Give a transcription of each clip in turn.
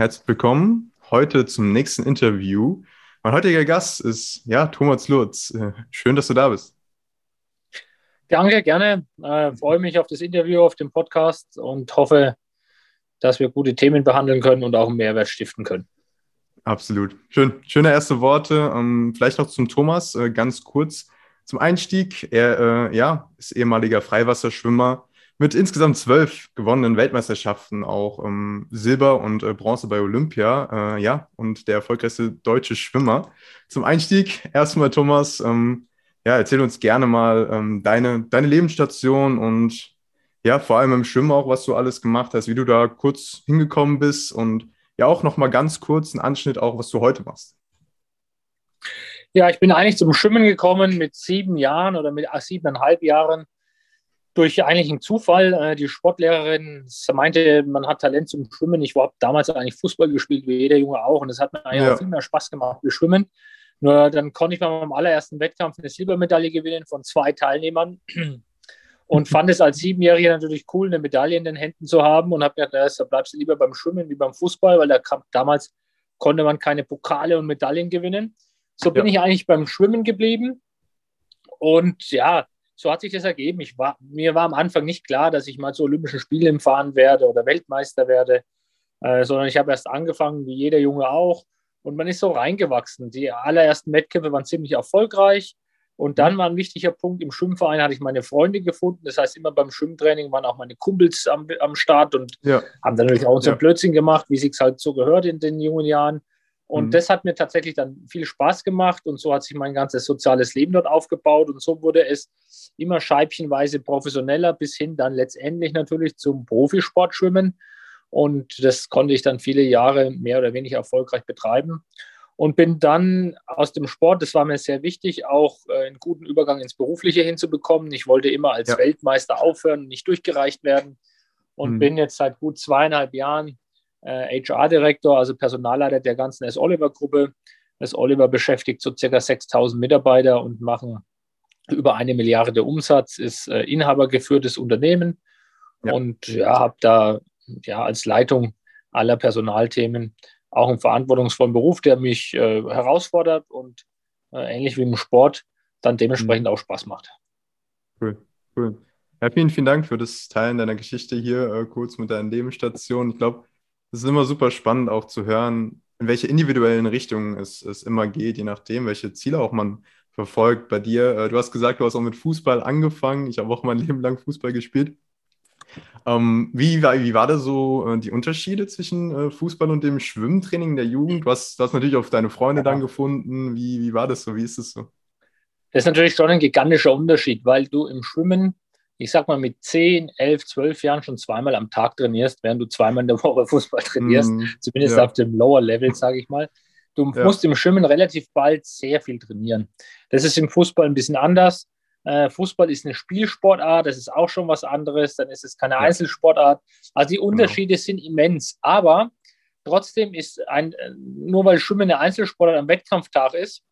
Herzlich willkommen heute zum nächsten Interview. Mein heutiger Gast ist ja Thomas Lutz. Äh, schön, dass du da bist. Danke, gerne. Äh, freue mich auf das Interview, auf den Podcast und hoffe, dass wir gute Themen behandeln können und auch einen Mehrwert stiften können. Absolut. Schön. Schöne erste Worte. Ähm, vielleicht noch zum Thomas, äh, ganz kurz zum Einstieg. Er äh, ja, ist ehemaliger Freiwasserschwimmer mit insgesamt zwölf gewonnenen Weltmeisterschaften, auch ähm, Silber und äh, Bronze bei Olympia. Äh, ja, und der erfolgreichste deutsche Schwimmer. Zum Einstieg erstmal, Thomas, ähm, ja, erzähl uns gerne mal ähm, deine, deine Lebensstation und ja, vor allem im Schwimmen auch, was du alles gemacht hast, wie du da kurz hingekommen bist und ja auch noch mal ganz kurz einen Anschnitt auch, was du heute machst. Ja, ich bin eigentlich zum Schwimmen gekommen mit sieben Jahren oder mit siebeneinhalb Jahren durch eigentlich einen Zufall. Äh, die Sportlehrerin meinte, man hat Talent zum Schwimmen. Ich habe damals eigentlich Fußball gespielt, wie jeder Junge auch. Und es hat mir eigentlich ja. viel mehr Spaß gemacht wie Schwimmen. Nur dann konnte ich bei meinem allerersten Wettkampf eine Silbermedaille gewinnen von zwei Teilnehmern. Und fand es als Siebenjähriger natürlich cool, eine Medaille in den Händen zu haben. Und habe gedacht, da bleibst du lieber beim Schwimmen wie beim Fußball, weil da kam, damals konnte man keine Pokale und Medaillen gewinnen. So bin ja. ich eigentlich beim Schwimmen geblieben. Und ja, so hat sich das ergeben. Ich war, mir war am Anfang nicht klar, dass ich mal zu Olympischen Spielen fahren werde oder Weltmeister werde, äh, sondern ich habe erst angefangen, wie jeder Junge auch. Und man ist so reingewachsen. Die allerersten Wettkämpfe waren ziemlich erfolgreich. Und dann war ein wichtiger Punkt, im Schwimmverein hatte ich meine Freunde gefunden. Das heißt, immer beim Schwimmtraining waren auch meine Kumpels am, am Start und ja. haben dann natürlich auch so ja. Blödsinn gemacht, wie es halt so gehört in den jungen Jahren. Und mhm. das hat mir tatsächlich dann viel Spaß gemacht und so hat sich mein ganzes soziales Leben dort aufgebaut und so wurde es immer scheibchenweise professioneller bis hin dann letztendlich natürlich zum Profisportschwimmen. Und das konnte ich dann viele Jahre mehr oder weniger erfolgreich betreiben und bin dann aus dem Sport, das war mir sehr wichtig, auch äh, einen guten Übergang ins Berufliche hinzubekommen. Ich wollte immer als ja. Weltmeister aufhören, nicht durchgereicht werden und mhm. bin jetzt seit gut zweieinhalb Jahren äh, HR-Direktor, also Personalleiter der ganzen S. Oliver-Gruppe. S. Oliver beschäftigt so circa 6000 Mitarbeiter und machen über eine Milliarde Umsatz, ist äh, inhabergeführtes Unternehmen ja. und ja, habe da ja als Leitung aller Personalthemen auch einen verantwortungsvollen Beruf, der mich äh, herausfordert und äh, ähnlich wie im Sport dann dementsprechend mhm. auch Spaß macht. Cool, cool. Ja, vielen, vielen Dank für das Teilen deiner Geschichte hier äh, kurz mit deinen Lebensstationen. Ich glaube, es ist immer super spannend auch zu hören, in welche individuellen Richtungen es, es immer geht, je nachdem, welche Ziele auch man verfolgt. Bei dir, äh, du hast gesagt, du hast auch mit Fußball angefangen. Ich habe auch mein Leben lang Fußball gespielt. Ähm, wie, war, wie war da so äh, die Unterschiede zwischen äh, Fußball und dem Schwimmtraining der Jugend? Du hast, du hast natürlich auf deine Freunde ja. dann gefunden. Wie, wie war das so? Wie ist es so? Das ist natürlich schon ein gigantischer Unterschied, weil du im Schwimmen ich sag mal, mit 10, 11, 12 Jahren schon zweimal am Tag trainierst, während du zweimal in der Woche Fußball trainierst, mm, zumindest ja. auf dem Lower Level, sage ich mal. Du ja. musst im Schwimmen relativ bald sehr viel trainieren. Das ist im Fußball ein bisschen anders. Äh, Fußball ist eine Spielsportart, das ist auch schon was anderes, dann ist es keine ja. Einzelsportart. Also die genau. Unterschiede genau. sind immens, aber trotzdem ist ein, nur weil Schwimmen eine Einzelsportart am Wettkampftag ist, äh,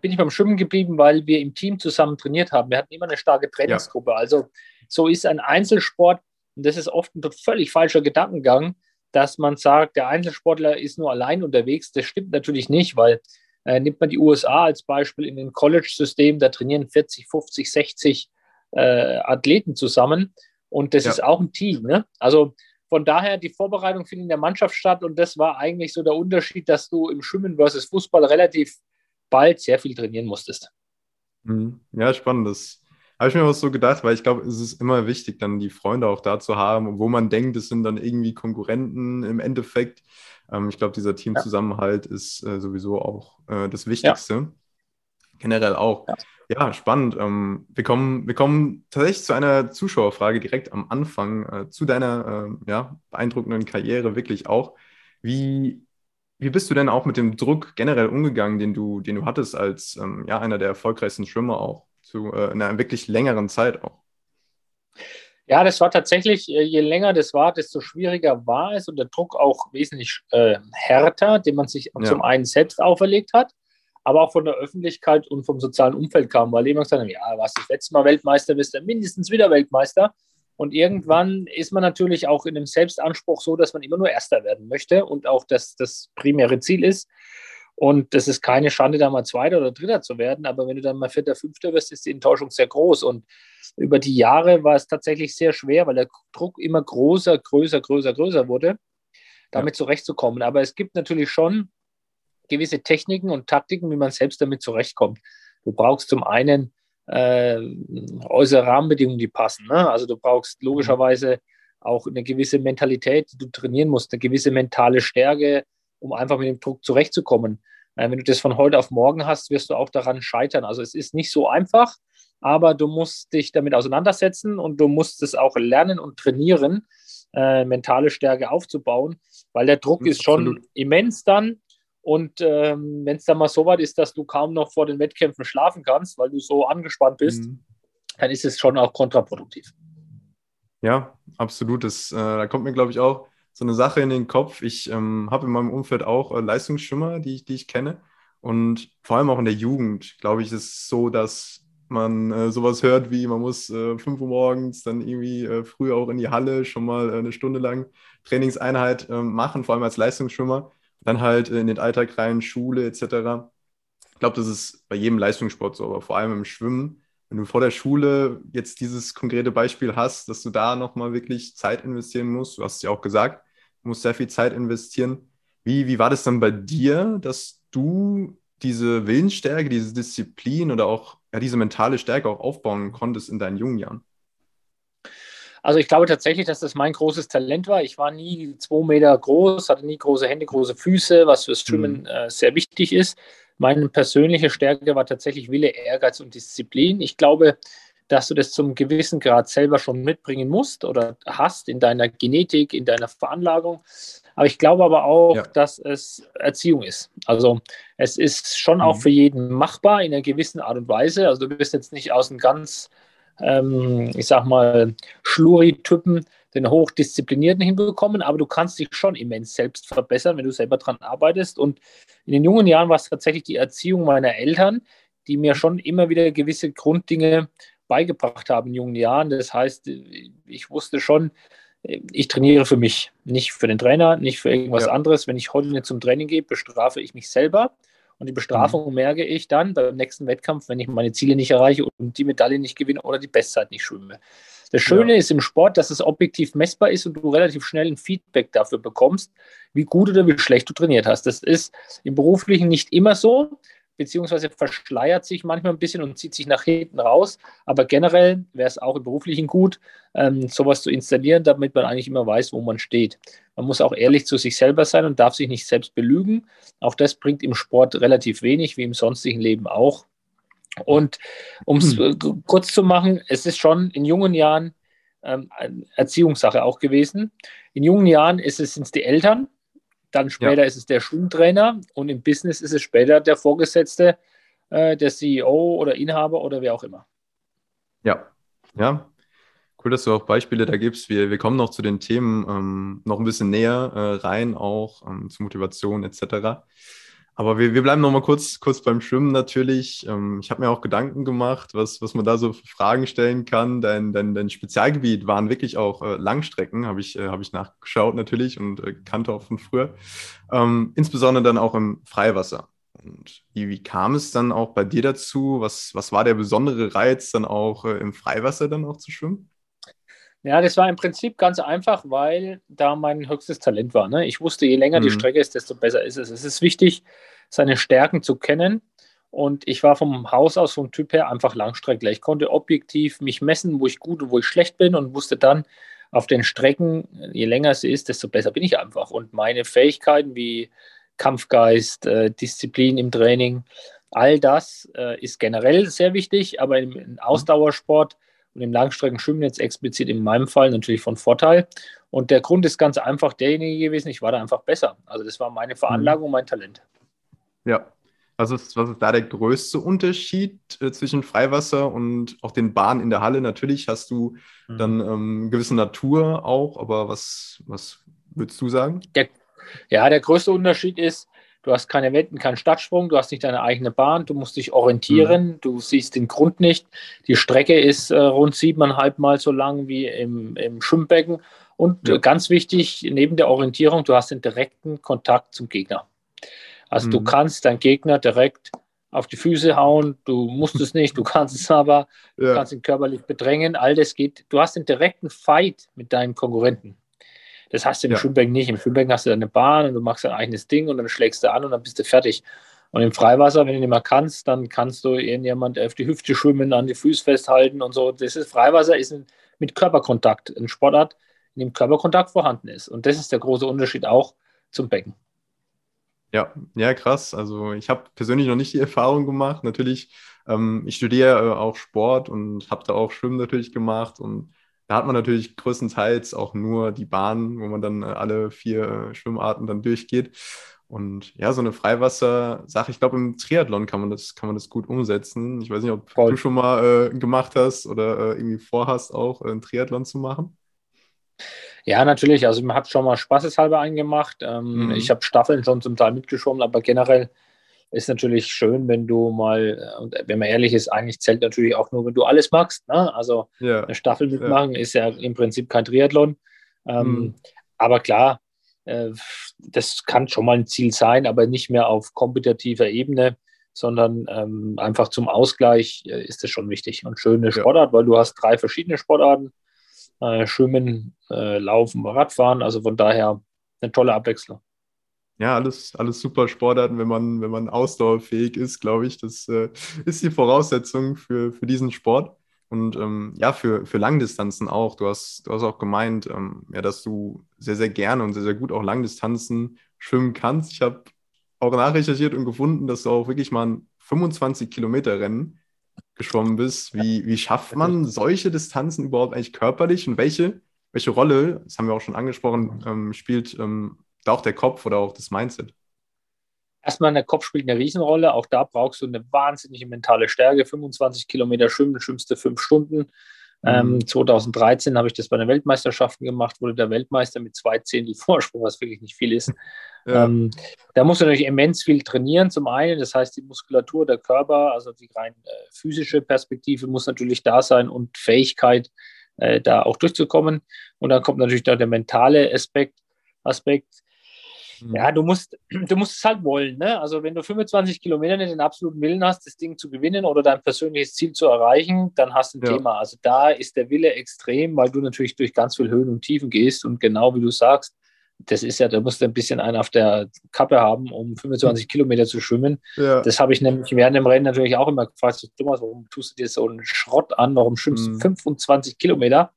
bin ich beim Schwimmen geblieben, weil wir im Team zusammen trainiert haben. Wir hatten immer eine starke Trainingsgruppe. Ja. Also so ist ein Einzelsport, und das ist oft ein völlig falscher Gedankengang, dass man sagt, der Einzelsportler ist nur allein unterwegs. Das stimmt natürlich nicht, weil äh, nimmt man die USA als Beispiel in den College-System, da trainieren 40, 50, 60 äh, Athleten zusammen und das ja. ist auch ein Team. Ne? Also von daher, die Vorbereitung findet in der Mannschaft statt und das war eigentlich so der Unterschied, dass du im Schwimmen versus Fußball relativ bald sehr viel trainieren musstest. Mhm. Ja, spannend. Das habe ich mir auch so gedacht, weil ich glaube, es ist immer wichtig, dann die Freunde auch da zu haben, wo man denkt, es sind dann irgendwie Konkurrenten im Endeffekt. Ähm, ich glaube, dieser Teamzusammenhalt ja. ist äh, sowieso auch äh, das Wichtigste. Ja. Generell auch. Ja, ja spannend. Ähm, wir, kommen, wir kommen tatsächlich zu einer Zuschauerfrage direkt am Anfang, äh, zu deiner äh, ja, beeindruckenden Karriere wirklich auch. Wie wie bist du denn auch mit dem Druck generell umgegangen, den du, den du hattest als ähm, ja, einer der erfolgreichsten Schwimmer auch zu äh, einer wirklich längeren Zeit auch? Ja, das war tatsächlich, äh, je länger das war, desto schwieriger war es und der Druck auch wesentlich äh, härter, den man sich ja. zum einen selbst auferlegt hat, aber auch von der Öffentlichkeit und vom sozialen Umfeld kam, weil jemand gesagt hat, ja, was das letzte Mal Weltmeister, bist du mindestens wieder Weltmeister. Und irgendwann ist man natürlich auch in einem Selbstanspruch so, dass man immer nur Erster werden möchte und auch das, das primäre Ziel ist. Und das ist keine Schande, da mal Zweiter oder Dritter zu werden. Aber wenn du dann mal Vierter, Fünfter wirst, ist die Enttäuschung sehr groß. Und über die Jahre war es tatsächlich sehr schwer, weil der Druck immer größer, größer, größer, größer wurde, damit ja. zurechtzukommen. Aber es gibt natürlich schon gewisse Techniken und Taktiken, wie man selbst damit zurechtkommt. Du brauchst zum einen äh, äußere Rahmenbedingungen, die passen. Ne? Also du brauchst logischerweise auch eine gewisse Mentalität, die du trainieren musst, eine gewisse mentale Stärke, um einfach mit dem Druck zurechtzukommen. Äh, wenn du das von heute auf morgen hast, wirst du auch daran scheitern. Also es ist nicht so einfach, aber du musst dich damit auseinandersetzen und du musst es auch lernen und trainieren, äh, mentale Stärke aufzubauen, weil der Druck ist schon Absolut. immens dann. Und ähm, wenn es dann mal so weit ist, dass du kaum noch vor den Wettkämpfen schlafen kannst, weil du so angespannt bist, mhm. dann ist es schon auch kontraproduktiv. Ja, absolut. Das, äh, da kommt mir, glaube ich, auch so eine Sache in den Kopf. Ich ähm, habe in meinem Umfeld auch äh, Leistungsschwimmer, die, die ich kenne. Und vor allem auch in der Jugend, glaube ich, ist es so, dass man äh, sowas hört wie, man muss äh, 5 Uhr morgens dann irgendwie äh, früh auch in die Halle schon mal äh, eine Stunde lang Trainingseinheit äh, machen, vor allem als Leistungsschwimmer. Dann halt in den Alltag rein, Schule etc. Ich glaube, das ist bei jedem Leistungssport so, aber vor allem im Schwimmen. Wenn du vor der Schule jetzt dieses konkrete Beispiel hast, dass du da nochmal wirklich Zeit investieren musst, du hast es ja auch gesagt, musst sehr viel Zeit investieren. Wie, wie war das dann bei dir, dass du diese Willensstärke, diese Disziplin oder auch ja, diese mentale Stärke auch aufbauen konntest in deinen jungen Jahren? Also ich glaube tatsächlich, dass das mein großes Talent war. Ich war nie zwei Meter groß, hatte nie große Hände, große Füße, was fürs Schwimmen mhm. äh, sehr wichtig ist. Meine persönliche Stärke war tatsächlich Wille, Ehrgeiz und Disziplin. Ich glaube, dass du das zum gewissen Grad selber schon mitbringen musst oder hast in deiner Genetik, in deiner Veranlagung. Aber ich glaube aber auch, ja. dass es Erziehung ist. Also es ist schon mhm. auch für jeden machbar in einer gewissen Art und Weise. Also du bist jetzt nicht aus einem ganz, ähm, ich sag mal, Schluri-Typen den Hochdisziplinierten hinbekommen, aber du kannst dich schon immens selbst verbessern, wenn du selber daran arbeitest. Und in den jungen Jahren war es tatsächlich die Erziehung meiner Eltern, die mir schon immer wieder gewisse Grunddinge beigebracht haben in jungen Jahren. Das heißt, ich wusste schon, ich trainiere für mich, nicht für den Trainer, nicht für irgendwas ja. anderes. Wenn ich heute nicht zum Training gehe, bestrafe ich mich selber. Und die Bestrafung mhm. merke ich dann beim nächsten Wettkampf, wenn ich meine Ziele nicht erreiche und die Medaille nicht gewinne oder die Bestzeit nicht schwimme. Das Schöne ja. ist im Sport, dass es objektiv messbar ist und du relativ schnell ein Feedback dafür bekommst, wie gut oder wie schlecht du trainiert hast. Das ist im Beruflichen nicht immer so beziehungsweise verschleiert sich manchmal ein bisschen und zieht sich nach hinten raus. Aber generell wäre es auch im Beruflichen gut, ähm, sowas zu installieren, damit man eigentlich immer weiß, wo man steht. Man muss auch ehrlich zu sich selber sein und darf sich nicht selbst belügen. Auch das bringt im Sport relativ wenig, wie im sonstigen Leben auch. Und um es hm. kurz zu machen, es ist schon in jungen Jahren ähm, Erziehungssache auch gewesen. In jungen Jahren ist es, sind es die Eltern, dann später ja. ist es der Schwimmtrainer und im Business ist es später der Vorgesetzte, äh, der CEO oder Inhaber oder wer auch immer. Ja, ja. Cool, dass du auch Beispiele da gibst. Wir, wir kommen noch zu den Themen ähm, noch ein bisschen näher äh, rein, auch ähm, zu Motivation etc. Aber wir, wir bleiben noch mal kurz, kurz beim Schwimmen natürlich. Ähm, ich habe mir auch Gedanken gemacht, was, was man da so für Fragen stellen kann. Dein, dein, dein Spezialgebiet waren wirklich auch äh, Langstrecken, habe ich, äh, hab ich nachgeschaut natürlich und äh, kannte auch von früher. Ähm, insbesondere dann auch im Freiwasser. Und wie, wie kam es dann auch bei dir dazu? Was, was war der besondere Reiz, dann auch äh, im Freiwasser dann auch zu schwimmen? Ja, das war im Prinzip ganz einfach, weil da mein höchstes Talent war. Ne? Ich wusste, je länger mhm. die Strecke ist, desto besser ist es. Es ist wichtig, seine Stärken zu kennen. Und ich war vom Haus aus, vom Typ her, einfach Langstreckler. Ich konnte objektiv mich messen, wo ich gut und wo ich schlecht bin und wusste dann auf den Strecken, je länger sie ist, desto besser bin ich einfach. Und meine Fähigkeiten wie Kampfgeist, äh, Disziplin im Training, all das äh, ist generell sehr wichtig, aber im, im Ausdauersport und im Langstreckenschwimmen jetzt explizit in meinem Fall natürlich von Vorteil. Und der Grund ist ganz einfach derjenige gewesen, ich war da einfach besser. Also das war meine Veranlagung, mein Talent. Ja. Was ist, was ist da der größte Unterschied äh, zwischen Freiwasser und auch den Bahnen in der Halle? Natürlich hast du mhm. dann ähm, gewisse Natur auch, aber was, was würdest du sagen? Der, ja, der größte Unterschied ist, Du hast keine Wenden, keinen Stadtsprung, du hast nicht deine eigene Bahn, du musst dich orientieren, mhm. du siehst den Grund nicht. Die Strecke ist äh, rund siebeneinhalb Mal so lang wie im, im Schwimmbecken. Und ja. ganz wichtig, neben der Orientierung, du hast den direkten Kontakt zum Gegner. Also mhm. du kannst deinen Gegner direkt auf die Füße hauen, du musst es nicht, du kannst es aber, ja. du kannst ihn körperlich bedrängen, all das geht. Du hast den direkten Fight mit deinen Konkurrenten. Das hast du im ja. Schwimmbecken nicht. Im Schwimmbecken hast du deine Bahn und du machst dein eigenes Ding und dann schlägst du an und dann bist du fertig. Und im Freiwasser, wenn du nicht mehr kannst, dann kannst du irgendjemand auf die Hüfte schwimmen, an die Füße festhalten und so. Das ist Freiwasser ist ein, mit Körperkontakt ein Sportart, in dem Körperkontakt vorhanden ist. Und das ist der große Unterschied auch zum Becken. Ja, ja, krass. Also ich habe persönlich noch nicht die Erfahrung gemacht. Natürlich, ähm, ich studiere äh, auch Sport und habe da auch Schwimmen natürlich gemacht und da hat man natürlich größtenteils auch nur die Bahn, wo man dann äh, alle vier äh, Schwimmarten dann durchgeht. Und ja, so eine Freiwasser-Sache, ich glaube, im Triathlon kann man das, kann man das gut umsetzen. Ich weiß nicht, ob Voll. du schon mal äh, gemacht hast oder äh, irgendwie vorhast, auch äh, einen Triathlon zu machen. Ja, natürlich. Also, man hat schon mal spaßeshalber eingemacht. Ähm, mhm. Ich habe Staffeln schon zum Teil mitgeschwommen, aber generell ist natürlich schön, wenn du mal, und wenn man ehrlich ist, eigentlich zählt natürlich auch nur, wenn du alles magst. Ne? Also ja. eine Staffel mitmachen ja. ist ja im Prinzip kein Triathlon. Ähm, mhm. Aber klar, äh, das kann schon mal ein Ziel sein, aber nicht mehr auf kompetitiver Ebene, sondern ähm, einfach zum Ausgleich äh, ist das schon wichtig. Und schöne Sportart, ja. weil du hast drei verschiedene Sportarten. Äh, Schwimmen, äh, Laufen, Radfahren. Also von daher eine tolle Abwechslung ja, alles, alles super Sportarten, wenn man, wenn man ausdauerfähig ist, glaube ich. Das äh, ist die Voraussetzung für, für diesen Sport. Und ähm, ja, für, für Langdistanzen auch. Du hast, du hast auch gemeint, ähm, ja, dass du sehr, sehr gerne und sehr, sehr gut auch Langdistanzen schwimmen kannst. Ich habe auch nachrecherchiert und gefunden, dass du auch wirklich mal ein 25 Kilometer Rennen geschwommen bist. Wie, wie schafft man solche Distanzen überhaupt eigentlich körperlich und welche, welche Rolle, das haben wir auch schon angesprochen, ähm, spielt ähm, auch der Kopf oder auch das Mindset? Erstmal, der Kopf spielt eine Riesenrolle. Auch da brauchst du eine wahnsinnige mentale Stärke. 25 Kilometer schwimmen, schwimmst du fünf Stunden. Mhm. Ähm, 2013 habe ich das bei den Weltmeisterschaften gemacht, wurde der Weltmeister mit zwei Zehntel Vorsprung, was wirklich nicht viel ist. Ja. Ähm, da musst du natürlich immens viel trainieren. Zum einen, das heißt, die Muskulatur, der Körper, also die rein äh, physische Perspektive muss natürlich da sein und Fähigkeit, äh, da auch durchzukommen. Und dann kommt natürlich da der mentale Aspekt. Aspekt. Ja, du musst, du musst es halt wollen. Ne? Also wenn du 25 Kilometer nicht den absoluten Willen hast, das Ding zu gewinnen oder dein persönliches Ziel zu erreichen, dann hast du ein ja. Thema. Also da ist der Wille extrem, weil du natürlich durch ganz viel Höhen und Tiefen gehst und genau wie du sagst, das ist ja, da musst du ein bisschen einen auf der Kappe haben, um 25 Kilometer zu schwimmen. Ja. Das habe ich nämlich während dem Rennen natürlich auch immer gefragt, Thomas, warum tust du dir so einen Schrott an? Warum schwimmst du mhm. 25 Kilometer?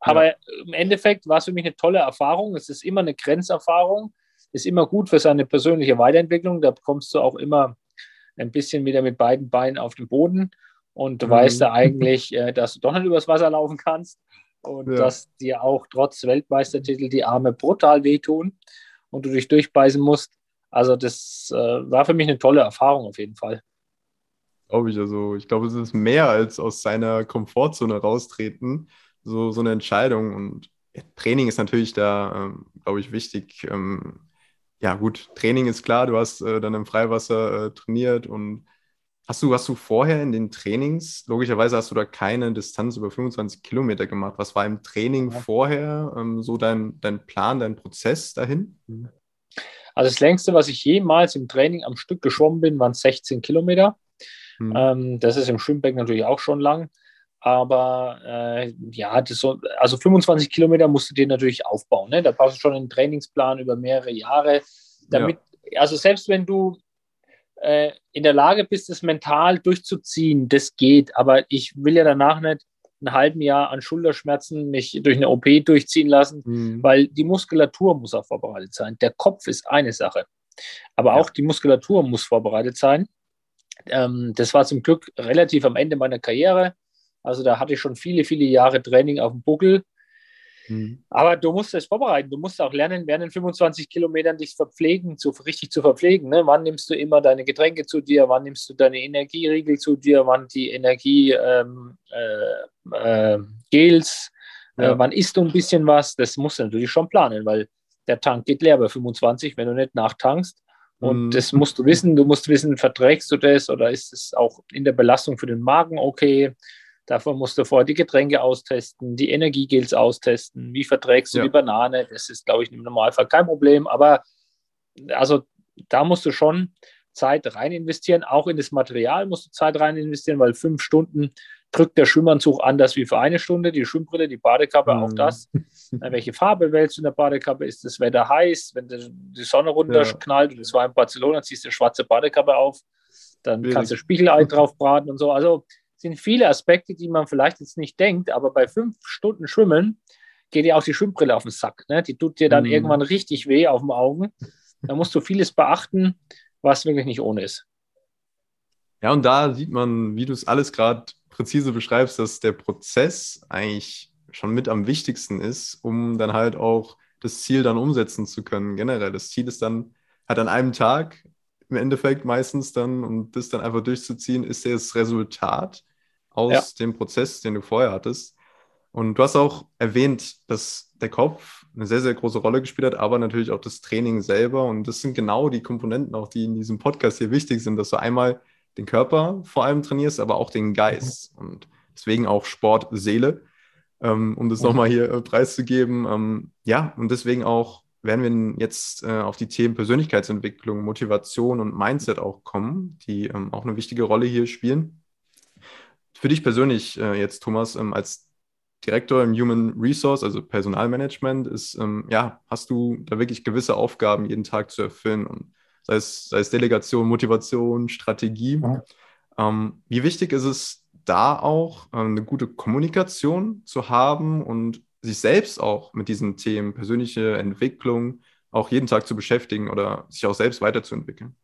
Aber ja. im Endeffekt war es für mich eine tolle Erfahrung. Es ist immer eine Grenzerfahrung ist immer gut für seine persönliche Weiterentwicklung. Da kommst du auch immer ein bisschen wieder mit beiden Beinen auf den Boden und du mhm. weißt ja eigentlich, äh, dass du doch nicht übers Wasser laufen kannst und ja. dass dir auch trotz Weltmeistertitel die Arme brutal wehtun und du dich durchbeißen musst. Also das äh, war für mich eine tolle Erfahrung auf jeden Fall. Glaube ich. Also ich glaube, es ist mehr als aus seiner Komfortzone raustreten, so, so eine Entscheidung. Und Training ist natürlich da, ähm, glaube ich, wichtig. Ähm, ja gut, Training ist klar, du hast äh, dann im Freiwasser äh, trainiert und hast du, hast du vorher in den Trainings, logischerweise hast du da keine Distanz über 25 Kilometer gemacht. Was war im Training ja. vorher ähm, so dein, dein Plan, dein Prozess dahin? Mhm. Also das längste, was ich jemals im Training am Stück geschwommen bin, waren 16 Kilometer. Mhm. Ähm, das ist im Schwimmbecken natürlich auch schon lang. Aber äh, ja, so, also 25 Kilometer musst du dir natürlich aufbauen. Ne? Da brauchst du schon einen Trainingsplan über mehrere Jahre, damit, ja. also selbst wenn du äh, in der Lage bist, es mental durchzuziehen, das geht. Aber ich will ja danach nicht ein halben Jahr an Schulterschmerzen mich durch eine OP durchziehen lassen, mhm. weil die Muskulatur muss auch vorbereitet sein. Der Kopf ist eine Sache, aber ja. auch die Muskulatur muss vorbereitet sein. Ähm, das war zum Glück relativ am Ende meiner Karriere. Also da hatte ich schon viele, viele Jahre Training auf dem Buckel. Mhm. Aber du musst es vorbereiten. Du musst auch lernen, während den 25 Kilometern dich verpflegen, zu, richtig zu verpflegen. Ne? Wann nimmst du immer deine Getränke zu dir? Wann nimmst du deine Energieriegel zu dir? Wann die Energie ähm, äh, äh, Gels? Äh, ja. Äh, wann isst du ein bisschen was? Das musst du natürlich schon planen, weil der Tank geht leer bei 25, wenn du nicht nachtankst Und mhm. das musst du wissen. Du musst wissen, verträgst du das oder ist es auch in der Belastung für den Magen okay? Davon musst du vorher die Getränke austesten, die Energiegels austesten. Wie verträgst du ja. die Banane? Das ist, glaube ich, im Normalfall kein Problem. Aber also da musst du schon Zeit rein investieren. Auch in das Material musst du Zeit rein investieren, weil fünf Stunden drückt der Schwimmanzug anders wie für eine Stunde. Die Schwimmbrille, die Badekappe, mhm. auch das. Welche Farbe wählst du in der Badekappe? Ist das Wetter heiß? Wenn die Sonne runterknallt, ja. und es war in Barcelona, ziehst du eine schwarze Badekappe auf, dann Schwierig. kannst du Spiegelei drauf braten und so. Also sind viele Aspekte, die man vielleicht jetzt nicht denkt, aber bei fünf Stunden Schwimmen geht dir auch die Schwimmbrille auf den Sack. Ne? Die tut dir dann mhm. irgendwann richtig weh auf den Augen. Da musst du vieles beachten, was wirklich nicht ohne ist. Ja, und da sieht man, wie du es alles gerade präzise beschreibst, dass der Prozess eigentlich schon mit am wichtigsten ist, um dann halt auch das Ziel dann umsetzen zu können. Generell, das Ziel ist dann halt an einem Tag im Endeffekt meistens dann und das dann einfach durchzuziehen, ist das Resultat aus ja. dem Prozess, den du vorher hattest. Und du hast auch erwähnt, dass der Kopf eine sehr, sehr große Rolle gespielt hat, aber natürlich auch das Training selber. Und das sind genau die Komponenten, auch die in diesem Podcast hier wichtig sind, dass du einmal den Körper vor allem trainierst, aber auch den Geist. Mhm. Und deswegen auch Sport, Seele, ähm, um das mhm. nochmal hier äh, preiszugeben. Ähm, ja, und deswegen auch werden wir jetzt äh, auf die Themen Persönlichkeitsentwicklung, Motivation und Mindset auch kommen, die ähm, auch eine wichtige Rolle hier spielen. Für dich persönlich äh, jetzt, Thomas, ähm, als Direktor im Human Resource, also Personalmanagement, ist, ähm, ja, hast du da wirklich gewisse Aufgaben jeden Tag zu erfüllen und sei es, sei es Delegation, Motivation, Strategie. Mhm. Ähm, wie wichtig ist es da auch, äh, eine gute Kommunikation zu haben und sich selbst auch mit diesen Themen persönliche Entwicklung auch jeden Tag zu beschäftigen oder sich auch selbst weiterzuentwickeln?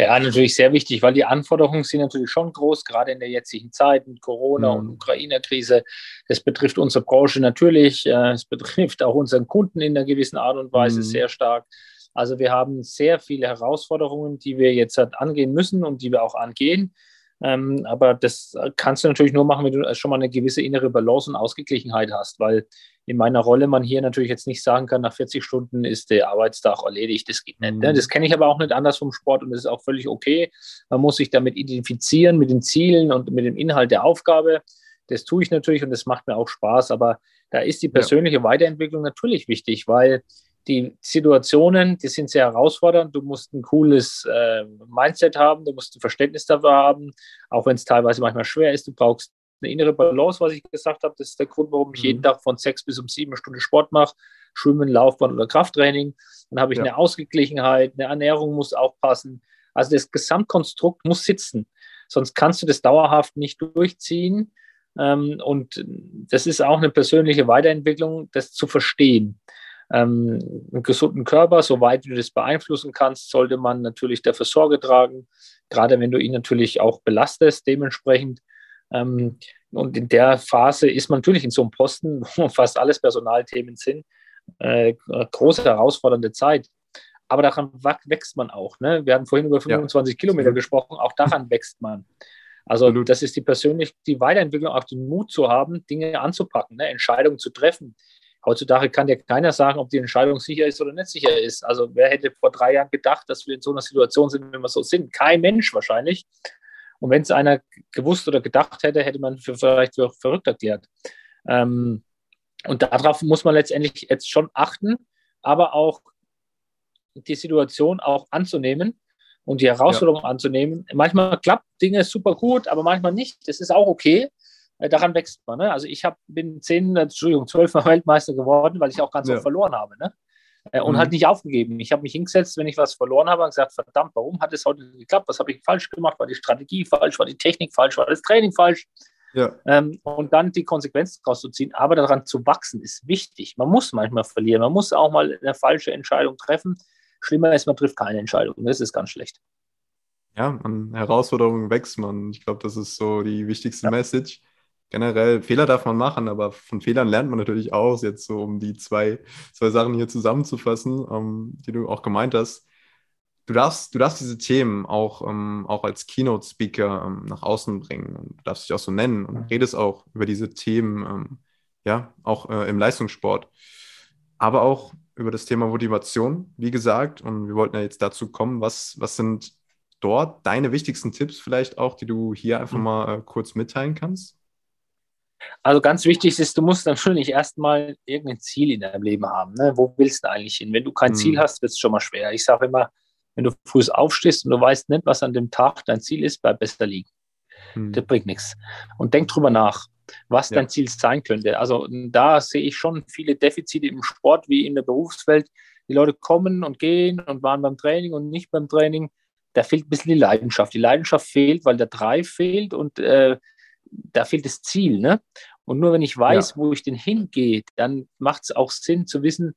Ja, natürlich sehr wichtig, weil die Anforderungen sind natürlich schon groß, gerade in der jetzigen Zeit mit Corona mhm. und Ukraine-Krise. Das betrifft unsere Branche natürlich, äh, es betrifft auch unseren Kunden in einer gewissen Art und Weise mhm. sehr stark. Also wir haben sehr viele Herausforderungen, die wir jetzt halt angehen müssen und die wir auch angehen. Ähm, aber das kannst du natürlich nur machen, wenn du schon mal eine gewisse innere Balance und Ausgeglichenheit hast, weil in meiner Rolle man hier natürlich jetzt nicht sagen kann, nach 40 Stunden ist der Arbeitstag erledigt. Das geht nicht. Ne? Mhm. Das kenne ich aber auch nicht anders vom Sport und das ist auch völlig okay. Man muss sich damit identifizieren, mit den Zielen und mit dem Inhalt der Aufgabe. Das tue ich natürlich und das macht mir auch Spaß, aber da ist die persönliche ja. Weiterentwicklung natürlich wichtig, weil die Situationen, die sind sehr herausfordernd. Du musst ein cooles äh, Mindset haben, du musst ein Verständnis dafür haben, auch wenn es teilweise manchmal schwer ist. Du brauchst eine innere Balance, was ich gesagt habe. Das ist der Grund, warum ich mhm. jeden Tag von sechs bis um sieben Stunden Sport mache. Schwimmen, Laufbahn oder Krafttraining. Dann habe ich ja. eine Ausgeglichenheit, eine Ernährung muss auch passen. Also das Gesamtkonstrukt muss sitzen. Sonst kannst du das dauerhaft nicht durchziehen. Ähm, und das ist auch eine persönliche Weiterentwicklung, das zu verstehen ähm, einen gesunden Körper, soweit du das beeinflussen kannst, sollte man natürlich dafür Sorge tragen, gerade wenn du ihn natürlich auch belastest, dementsprechend. Ähm, und in der Phase ist man natürlich in so einem Posten, wo fast alles Personalthemen sind, äh, große herausfordernde Zeit. Aber daran wächst man auch. Ne? Wir hatten vorhin über 25 ja. Kilometer gesprochen, auch daran wächst man. Also Absolut. das ist die persönliche die Weiterentwicklung, auch den Mut zu haben, Dinge anzupacken, ne? Entscheidungen zu treffen, Heutzutage kann ja keiner sagen, ob die Entscheidung sicher ist oder nicht sicher ist. Also wer hätte vor drei Jahren gedacht, dass wir in so einer Situation sind, wenn wir so sind? Kein Mensch wahrscheinlich. Und wenn es einer gewusst oder gedacht hätte, hätte man für vielleicht für verrückt erklärt. Ähm, und darauf muss man letztendlich jetzt schon achten, aber auch die Situation auch anzunehmen und die Herausforderung ja. anzunehmen. Manchmal klappt Dinge super gut, aber manchmal nicht. Das ist auch okay. Äh, daran wächst man. Ne? Also ich hab, bin zehn, Entschuldigung, zwölfmal Weltmeister geworden, weil ich auch ganz ja. oft verloren habe. Ne? Äh, und mhm. halt nicht aufgegeben. Ich habe mich hingesetzt, wenn ich was verloren habe, und gesagt, verdammt, warum hat es heute nicht geklappt? Was habe ich falsch gemacht? War die Strategie falsch? War die Technik falsch? War das Training falsch? Ja. Ähm, und dann die Konsequenzen daraus zu ziehen. Aber daran zu wachsen ist wichtig. Man muss manchmal verlieren. Man muss auch mal eine falsche Entscheidung treffen. Schlimmer ist, man trifft keine Entscheidung. Das ist ganz schlecht. Ja, an Herausforderungen wächst man. Ich glaube, das ist so die wichtigste ja. Message generell, Fehler darf man machen, aber von Fehlern lernt man natürlich auch, jetzt so um die zwei, zwei Sachen hier zusammenzufassen, ähm, die du auch gemeint hast. Du darfst, du darfst diese Themen auch, ähm, auch als Keynote-Speaker ähm, nach außen bringen und du darfst dich auch so nennen und redest auch über diese Themen, ähm, ja, auch äh, im Leistungssport. Aber auch über das Thema Motivation, wie gesagt. Und wir wollten ja jetzt dazu kommen, was, was sind dort deine wichtigsten Tipps vielleicht auch, die du hier einfach mhm. mal äh, kurz mitteilen kannst? Also ganz wichtig ist, du musst natürlich erstmal irgendein Ziel in deinem Leben haben. Ne? Wo willst du eigentlich hin? Wenn du kein mhm. Ziel hast, wird es schon mal schwer. Ich sage immer, wenn du früh aufstehst und du weißt nicht, was an dem Tag dein Ziel ist, bleib besser liegen. Mhm. Das bringt nichts. Und denk drüber nach, was ja. dein Ziel sein könnte. Also da sehe ich schon viele Defizite im Sport wie in der Berufswelt. Die Leute kommen und gehen und waren beim Training und nicht beim Training. Da fehlt ein bisschen die Leidenschaft. Die Leidenschaft fehlt, weil der Drive fehlt und äh, da fehlt das Ziel. Ne? Und nur wenn ich weiß, ja. wo ich denn hingehe, dann macht es auch Sinn zu wissen,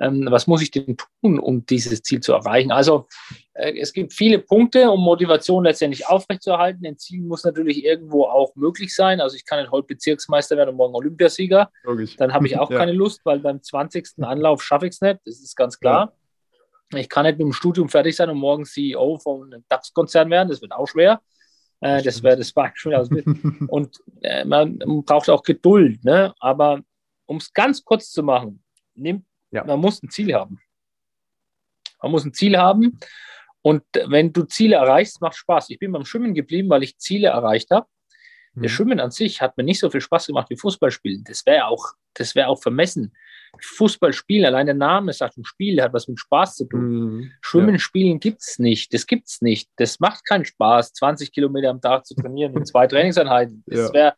ähm, was muss ich denn tun, um dieses Ziel zu erreichen. Also äh, es gibt viele Punkte, um Motivation letztendlich aufrechtzuerhalten. Ein Ziel muss natürlich irgendwo auch möglich sein. Also ich kann nicht heute Bezirksmeister werden und morgen Olympiasieger. Logisch. Dann habe ich auch ja. keine Lust, weil beim 20. Anlauf schaffe ich es nicht. Das ist ganz klar. Ja. Ich kann nicht mit dem Studium fertig sein und morgen CEO von einem DAX-Konzern werden. Das wird auch schwer. Äh, das wäre das Beispiel. und äh, man braucht auch Geduld. Ne? Aber um es ganz kurz zu machen, nimmt, ja. man muss ein Ziel haben. Man muss ein Ziel haben. Und wenn du Ziele erreichst, macht Spaß. Ich bin beim Schwimmen geblieben, weil ich Ziele erreicht habe. Mhm. Der Schwimmen an sich hat mir nicht so viel Spaß gemacht wie Fußballspielen. Das wäre auch, das auch vermessen. Fußball spielen, allein der Name sagt ein Spiel, hat was mit Spaß zu tun. Mhm. Schwimmen ja. spielen gibt es nicht. Das gibt es nicht. Das macht keinen Spaß, 20 Kilometer am Tag zu trainieren mit zwei Trainingseinheiten. Das ja.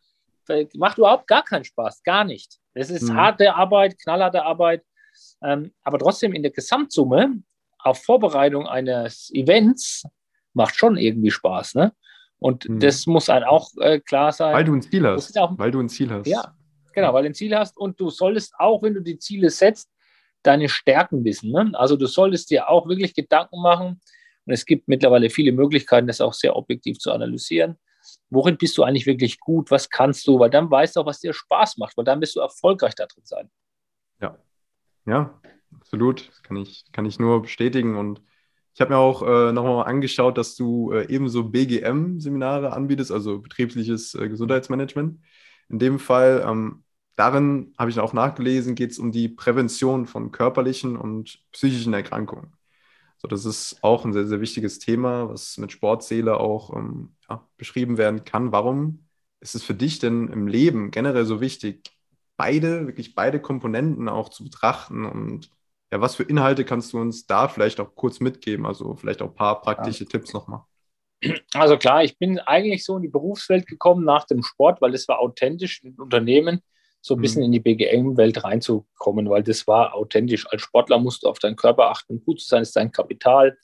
wär, macht überhaupt gar keinen Spaß, gar nicht. Das ist mhm. harte Arbeit, knallharte Arbeit. Ähm, aber trotzdem in der Gesamtsumme auf Vorbereitung eines Events macht schon irgendwie Spaß. Ne? Und mhm. das muss einem auch äh, klar sein. Weil du ein Ziel hast. Auch, weil du ein Ziel hast. Ja, Genau, weil du ein Ziel hast und du solltest auch, wenn du die Ziele setzt, deine Stärken wissen. Ne? Also du solltest dir auch wirklich Gedanken machen und es gibt mittlerweile viele Möglichkeiten, das auch sehr objektiv zu analysieren. Worin bist du eigentlich wirklich gut? Was kannst du? Weil dann weißt du auch, was dir Spaß macht, weil dann bist du erfolgreich da drin sein. Ja, ja, absolut. Das kann ich, kann ich nur bestätigen. Und ich habe mir auch äh, nochmal angeschaut, dass du äh, ebenso BGM-Seminare anbietest, also betriebliches äh, Gesundheitsmanagement. In dem Fall ähm, Darin habe ich auch nachgelesen, geht es um die Prävention von körperlichen und psychischen Erkrankungen. So, das ist auch ein sehr, sehr wichtiges Thema, was mit Sportseele auch ähm, ja, beschrieben werden kann. Warum ist es für dich denn im Leben generell so wichtig, beide, wirklich beide Komponenten auch zu betrachten und ja, was für Inhalte kannst du uns da vielleicht auch kurz mitgeben? Also vielleicht auch ein paar praktische ja. Tipps nochmal. Also klar, ich bin eigentlich so in die Berufswelt gekommen nach dem Sport, weil es war authentisch in Unternehmen so ein bisschen mhm. in die BGM-Welt reinzukommen, weil das war authentisch. Als Sportler musst du auf deinen Körper achten, gut zu sein ist dein Kapital.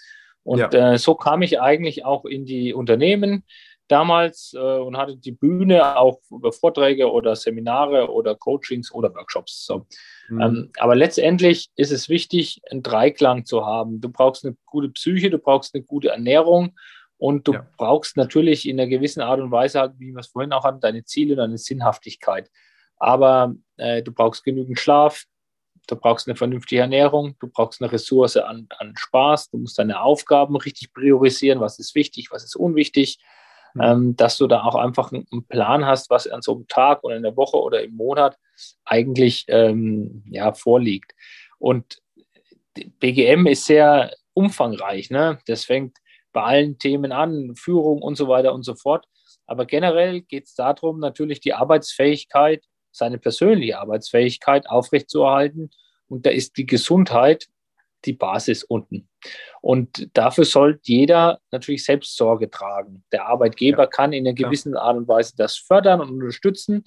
Und ja. äh, so kam ich eigentlich auch in die Unternehmen damals äh, und hatte die Bühne auch über Vorträge oder Seminare oder Coachings oder Workshops. So. Mhm. Ähm, aber letztendlich ist es wichtig, einen Dreiklang zu haben. Du brauchst eine gute Psyche, du brauchst eine gute Ernährung und du ja. brauchst natürlich in einer gewissen Art und Weise, wie wir es vorhin auch hatten, deine Ziele und deine Sinnhaftigkeit. Aber äh, du brauchst genügend Schlaf, du brauchst eine vernünftige Ernährung, du brauchst eine Ressource an, an Spaß, du musst deine Aufgaben richtig priorisieren, was ist wichtig, was ist unwichtig, mhm. ähm, dass du da auch einfach einen Plan hast, was an so einem Tag oder in der Woche oder im Monat eigentlich ähm, ja, vorliegt. Und BGM ist sehr umfangreich. Ne? Das fängt bei allen Themen an, Führung und so weiter und so fort. Aber generell geht es darum, natürlich die Arbeitsfähigkeit seine persönliche Arbeitsfähigkeit aufrechtzuerhalten. Und da ist die Gesundheit die Basis unten. Und dafür sollte jeder natürlich selbst Sorge tragen. Der Arbeitgeber ja. kann in einer gewissen Art und Weise das fördern und unterstützen.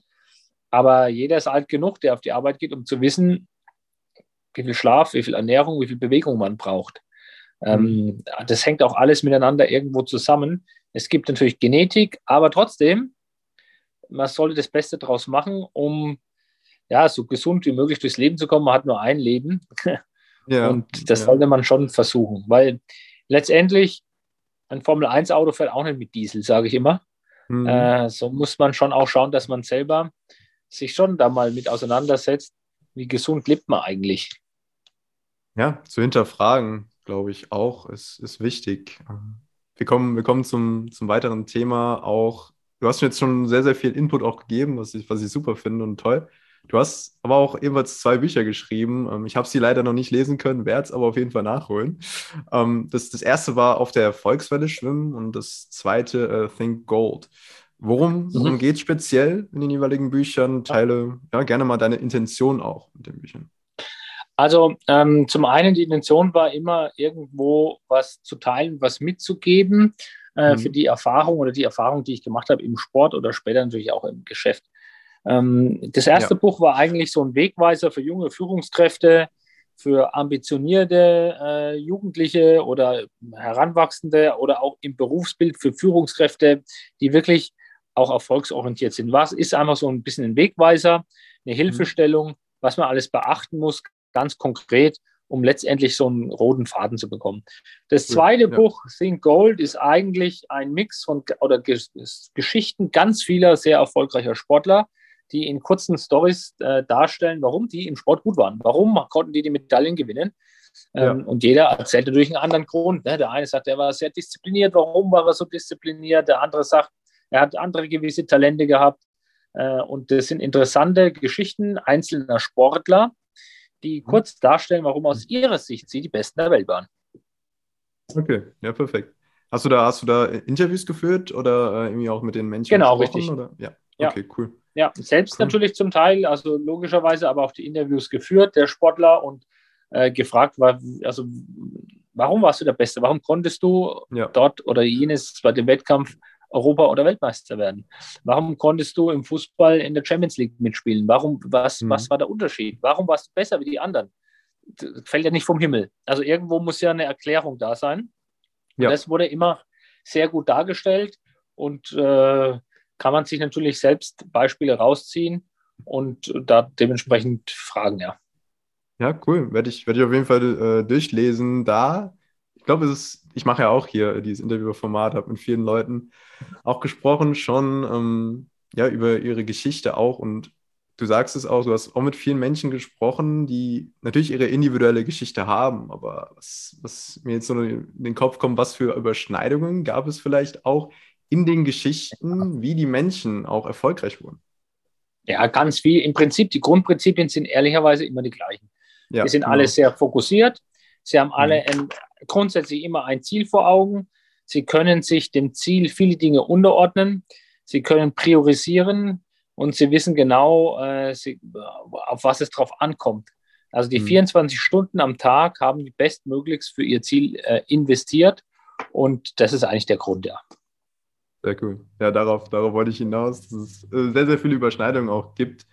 Aber jeder ist alt genug, der auf die Arbeit geht, um zu wissen, wie viel Schlaf, wie viel Ernährung, wie viel Bewegung man braucht. Ähm, mhm. Das hängt auch alles miteinander irgendwo zusammen. Es gibt natürlich Genetik, aber trotzdem man sollte das Beste daraus machen, um ja, so gesund wie möglich durchs Leben zu kommen. Man hat nur ein Leben. Ja, und das ja. sollte man schon versuchen, weil letztendlich ein Formel-1-Auto fährt auch nicht mit Diesel, sage ich immer. Mhm. Äh, so muss man schon auch schauen, dass man selber sich schon da mal mit auseinandersetzt, wie gesund lebt man eigentlich. Ja, zu hinterfragen, glaube ich, auch, ist, ist wichtig. Wir kommen, wir kommen zum, zum weiteren Thema, auch du hast mir jetzt schon sehr, sehr viel Input auch gegeben, was ich, was ich super finde und toll. Du hast aber auch ebenfalls zwei Bücher geschrieben. Ähm, ich habe sie leider noch nicht lesen können, werde es aber auf jeden Fall nachholen. Ähm, das, das erste war auf der Erfolgswelle schwimmen und das zweite uh, Think Gold. Worum, worum mhm. geht es speziell in den jeweiligen Büchern? Teile ja, gerne mal deine Intention auch mit den Büchern. Also ähm, zum einen die Intention war immer irgendwo was zu teilen, was mitzugeben äh, mhm. für die Erfahrung oder die Erfahrung, die ich gemacht habe im Sport oder später natürlich auch im Geschäft. Ähm, das erste ja. Buch war eigentlich so ein Wegweiser für junge Führungskräfte, für ambitionierte äh, Jugendliche oder Heranwachsende oder auch im Berufsbild für Führungskräfte, die wirklich auch erfolgsorientiert sind. Was ist einfach so ein bisschen ein Wegweiser, eine mhm. Hilfestellung, was man alles beachten muss, ganz konkret, um letztendlich so einen roten Faden zu bekommen. Das zweite ja. Buch, Think Gold, ist eigentlich ein Mix von oder Geschichten ganz vieler sehr erfolgreicher Sportler, die in kurzen Stories äh, darstellen, warum die im Sport gut waren. Warum konnten die die Medaillen gewinnen? Ähm, ja. Und jeder erzählt natürlich einen anderen Grund. Ne? Der eine sagt, er war sehr diszipliniert. Warum war er so diszipliniert? Der andere sagt, er hat andere gewisse Talente gehabt. Äh, und das sind interessante Geschichten einzelner Sportler, die mhm. kurz darstellen, warum aus ihrer Sicht sie die Besten der Welt waren. Okay, ja, perfekt. Hast du da, hast du da Interviews geführt oder äh, irgendwie auch mit den Menschen genau, richtig. Oder? Ja. okay, cool. Ja, selbst cool. natürlich zum Teil, also logischerweise, aber auch die Interviews geführt, der Sportler und äh, gefragt war, also warum warst du der Beste? Warum konntest du ja. dort oder jenes bei dem Wettkampf Europa- oder Weltmeister werden? Warum konntest du im Fußball in der Champions League mitspielen? Warum, was, mhm. was war der Unterschied? Warum warst du besser wie die anderen? Das fällt ja nicht vom Himmel. Also irgendwo muss ja eine Erklärung da sein. Ja. Das wurde immer sehr gut dargestellt und äh, kann man sich natürlich selbst Beispiele rausziehen und da dementsprechend fragen, ja. Ja, cool. Werde ich, werde ich auf jeden Fall äh, durchlesen. Da, glaube, es ist, ich mache ja auch hier dieses Interviewformat, habe mit vielen Leuten auch gesprochen, schon ähm, ja, über ihre Geschichte auch. Und du sagst es auch, du hast auch mit vielen Menschen gesprochen, die natürlich ihre individuelle Geschichte haben. Aber was, was mir jetzt so in den Kopf kommt, was für Überschneidungen gab es vielleicht auch in den Geschichten, wie die Menschen auch erfolgreich wurden? Ja, ganz viel. Im Prinzip, die Grundprinzipien sind ehrlicherweise immer die gleichen. Ja, die sind genau. alle sehr fokussiert. Sie haben alle mhm. ein, grundsätzlich immer ein Ziel vor Augen. Sie können sich dem Ziel viele Dinge unterordnen. Sie können priorisieren und sie wissen genau, äh, sie, auf was es drauf ankommt. Also die mhm. 24 Stunden am Tag haben die bestmöglichst für ihr Ziel äh, investiert. Und das ist eigentlich der Grund, ja. Sehr cool. Ja, darauf, darauf wollte ich hinaus, dass es äh, sehr, sehr viele Überschneidungen auch gibt,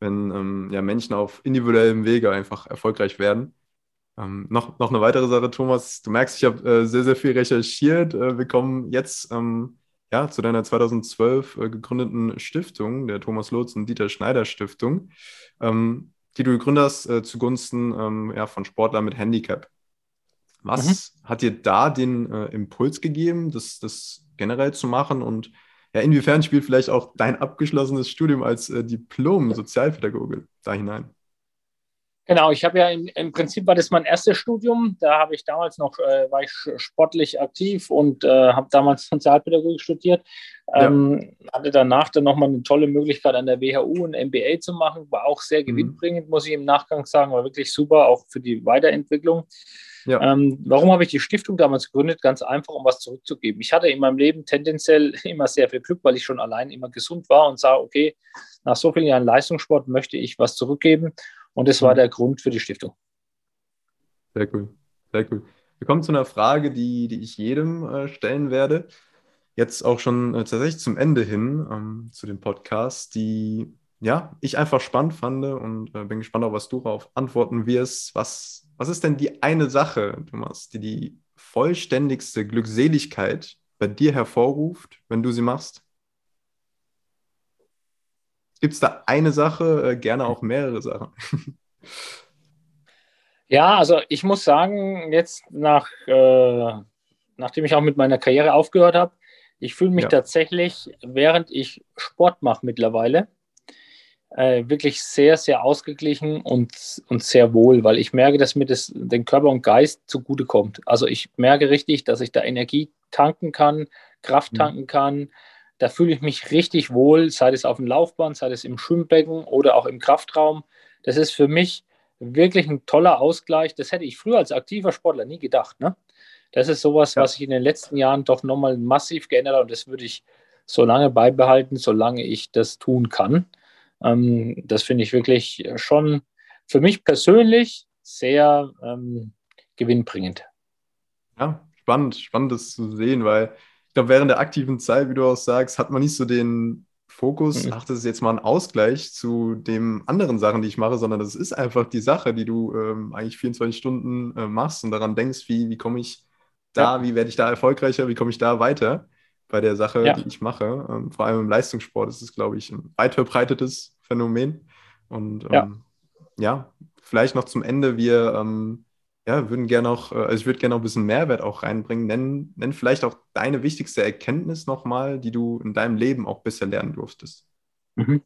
wenn ähm, ja, Menschen auf individuellem Wege einfach erfolgreich werden. Ähm, noch, noch eine weitere Sache, Thomas. Du merkst, ich habe äh, sehr, sehr viel recherchiert. Äh, wir kommen jetzt ähm, ja, zu deiner 2012 äh, gegründeten Stiftung, der Thomas Lotz und Dieter Schneider Stiftung, ähm, die du gegründet hast äh, zugunsten ähm, ja, von Sportlern mit Handicap. Was mhm. hat dir da den äh, Impuls gegeben, das, das generell zu machen und ja, inwiefern spielt vielleicht auch dein abgeschlossenes Studium als äh, Diplom-Sozialpädagoge da hinein? Genau, ich habe ja im, im, Prinzip war das mein erstes Studium. Da habe ich damals noch, äh, war ich sportlich aktiv und äh, habe damals Sozialpädagogik studiert. Ähm, ja. Hatte danach dann nochmal eine tolle Möglichkeit an der WHU ein MBA zu machen. War auch sehr mhm. gewinnbringend, muss ich im Nachgang sagen. War wirklich super, auch für die Weiterentwicklung. Ja. Ähm, warum habe ich die Stiftung damals gegründet? Ganz einfach, um was zurückzugeben. Ich hatte in meinem Leben tendenziell immer sehr viel Glück, weil ich schon allein immer gesund war und sah, okay, nach so vielen Jahren Leistungssport möchte ich was zurückgeben. Und das war mhm. der Grund für die Stiftung. Sehr cool, sehr cool. Wir kommen zu einer Frage, die, die ich jedem äh, stellen werde. Jetzt auch schon äh, tatsächlich zum Ende hin ähm, zu dem Podcast, die ja, ich einfach spannend fand und äh, bin gespannt, auf was du darauf antworten wirst. Was, was ist denn die eine Sache, Thomas, die die vollständigste Glückseligkeit bei dir hervorruft, wenn du sie machst? Gibt es da eine Sache, äh, gerne auch mehrere Sachen? Ja, also ich muss sagen, jetzt nach, äh, nachdem ich auch mit meiner Karriere aufgehört habe, ich fühle mich ja. tatsächlich, während ich Sport mache mittlerweile, äh, wirklich sehr, sehr ausgeglichen und, und sehr wohl, weil ich merke, dass mir das den Körper und Geist zugutekommt. Also ich merke richtig, dass ich da Energie tanken kann, Kraft mhm. tanken kann, Da fühle ich mich richtig wohl, sei es auf dem Laufband, sei es im Schwimmbecken oder auch im Kraftraum. Das ist für mich wirklich ein toller Ausgleich. Das hätte ich früher als aktiver Sportler nie gedacht. Ne? Das ist sowas, ja. was sich in den letzten Jahren doch nochmal massiv geändert hat und das würde ich so lange beibehalten, solange ich das tun kann. Ähm, das finde ich wirklich schon für mich persönlich sehr ähm, gewinnbringend. Ja, spannend, spannend das zu sehen, weil glaube, während der aktiven Zeit, wie du auch sagst, hat man nicht so den Fokus, mhm. ach, das ist jetzt mal ein Ausgleich zu den anderen Sachen, die ich mache, sondern das ist einfach die Sache, die du ähm, eigentlich 24 Stunden äh, machst und daran denkst, wie, wie komme ich da, ja. wie werde ich da erfolgreicher, wie komme ich da weiter bei der Sache, ja. die ich mache. Ähm, vor allem im Leistungssport ist es, glaube ich, ein weit verbreitetes Phänomen. Und ähm, ja. ja. vielleicht noch zum Ende, wir ähm, ja, würden gerne noch, äh, also ich würde gerne noch ein bisschen Mehrwert auch reinbringen. Nenn, nenn vielleicht auch deine wichtigste Erkenntnis nochmal, die du in deinem Leben auch bisher lernen durftest. Mhm.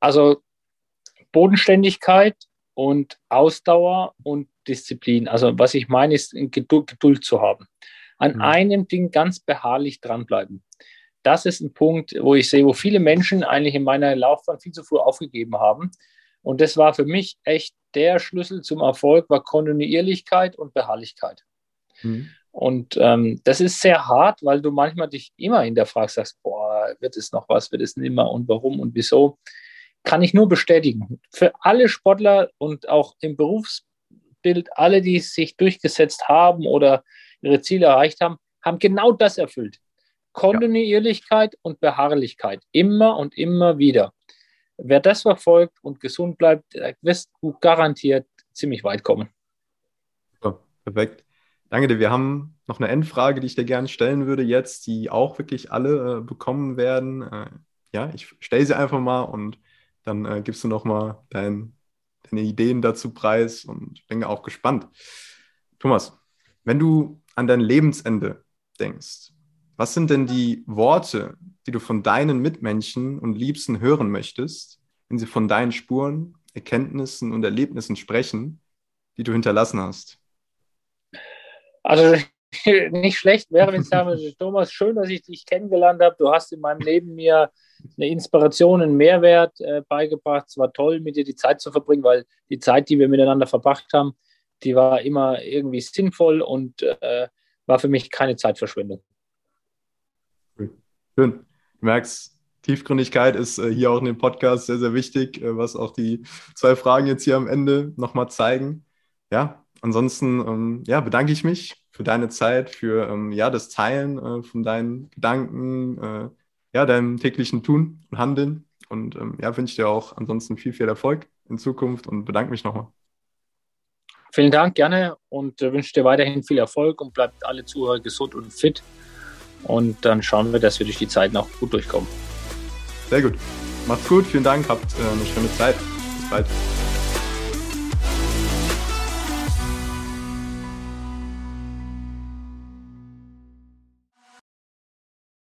Also Bodenständigkeit und Ausdauer und Disziplin. Also was ich meine, ist Geduld, Geduld zu haben. An mhm. einem Ding ganz beharrlich dranbleiben. Das ist ein Punkt, wo ich sehe, wo viele Menschen eigentlich in meiner Laufbahn viel zu früh aufgegeben haben. Und das war für mich echt der Schlüssel zum Erfolg, war Kontinuierlichkeit und Beharrlichkeit. Mhm. Und ähm, das ist sehr hart, weil du manchmal dich immer hinterfragst, sagst, boah, wird es noch was, wird es nimmer und warum und wieso. Kann ich nur bestätigen. Für alle Sportler und auch im Berufsbild, alle, die sich durchgesetzt haben oder ihre Ziele erreicht haben, haben genau das erfüllt. Kontinuierlichkeit ja. und Beharrlichkeit. Immer und immer wieder. Wer das verfolgt und gesund bleibt, wirst du garantiert ziemlich weit kommen. Ja, perfekt. Danke dir. Wir haben noch eine Endfrage, die ich dir gerne stellen würde jetzt, die auch wirklich alle äh, bekommen werden. Äh, ja, ich stelle sie einfach mal und dann äh, gibst du noch mal dein, deine Ideen dazu preis und bin auch gespannt. Thomas, wenn du an dein Lebensende denkst, was sind denn die Worte, die du von deinen Mitmenschen und Liebsten hören möchtest, wenn sie von deinen Spuren, Erkenntnissen und Erlebnissen sprechen, die du hinterlassen hast? Also nicht schlecht wäre, wenn ich sage, Thomas, schön, dass ich dich kennengelernt habe. Du hast in meinem Leben mir eine Inspiration, einen Mehrwert äh, beigebracht. Es war toll, mit dir die Zeit zu verbringen, weil die Zeit, die wir miteinander verbracht haben, die war immer irgendwie sinnvoll und äh, war für mich keine Zeitverschwendung. Schön. Du merkst, Tiefgründigkeit ist äh, hier auch in dem Podcast sehr, sehr wichtig, äh, was auch die zwei Fragen jetzt hier am Ende nochmal zeigen. Ja, ansonsten ähm, ja, bedanke ich mich für deine Zeit, für ähm, ja, das Teilen äh, von deinen Gedanken, ja, deinem täglichen Tun und Handeln. Und ähm, ja, wünsche dir auch ansonsten viel, viel Erfolg in Zukunft und bedanke mich nochmal. Vielen Dank, gerne und wünsche dir weiterhin viel Erfolg und bleibt alle Zuhörer gesund und fit. Und dann schauen wir, dass wir durch die Zeit noch gut durchkommen. Sehr gut. Macht's gut, vielen Dank, habt äh, eine schöne Zeit. Bis bald.